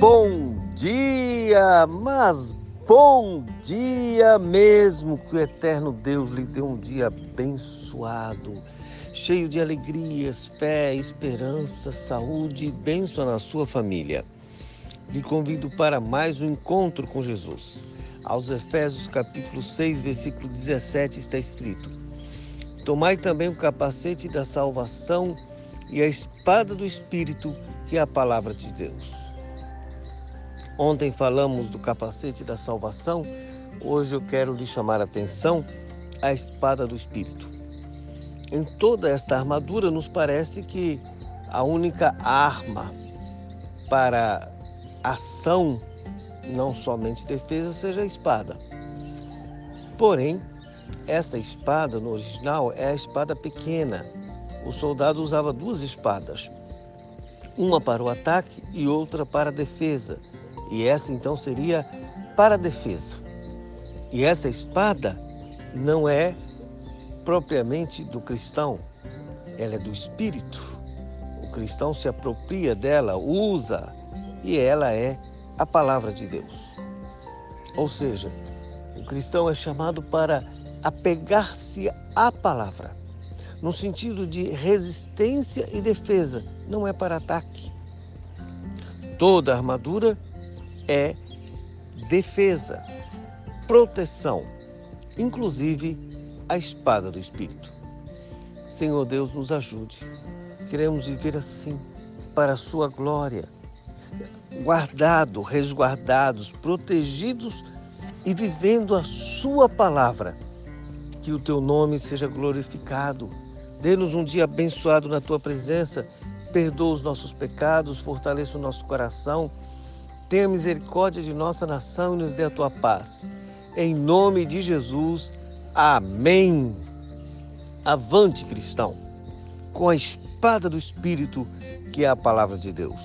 bom dia, mas bom dia mesmo. Que o eterno Deus lhe dê um dia abençoado, cheio de alegrias, fé, esperança, saúde e bênção na sua família. Lhe convido para mais um encontro com Jesus. Aos Efésios capítulo 6, versículo 17 está escrito: Tomai também o capacete da salvação e a espada do Espírito, que é a palavra de Deus. Ontem falamos do capacete da salvação, hoje eu quero lhe chamar a atenção a espada do Espírito. Em toda esta armadura, nos parece que a única arma para ação, não somente defesa, seja a espada. Porém, esta espada no original é a espada pequena. O soldado usava duas espadas, uma para o ataque e outra para a defesa. E essa então seria para a defesa. E essa espada não é propriamente do cristão, ela é do espírito. O cristão se apropria dela, usa, e ela é a palavra de Deus. Ou seja, o cristão é chamado para apegar-se à palavra, no sentido de resistência e defesa, não é para ataque. Toda armadura é defesa, proteção, inclusive a espada do Espírito. Senhor Deus, nos ajude. Queremos viver assim, para a Sua glória, guardados, resguardados, protegidos e vivendo a Sua palavra. Que o Teu nome seja glorificado. Dê-nos um dia abençoado na Tua presença. Perdoa os nossos pecados, fortaleça o nosso coração Tenha misericórdia de nossa nação e nos dê a tua paz. Em nome de Jesus, amém. Avante, cristão, com a espada do Espírito, que é a palavra de Deus.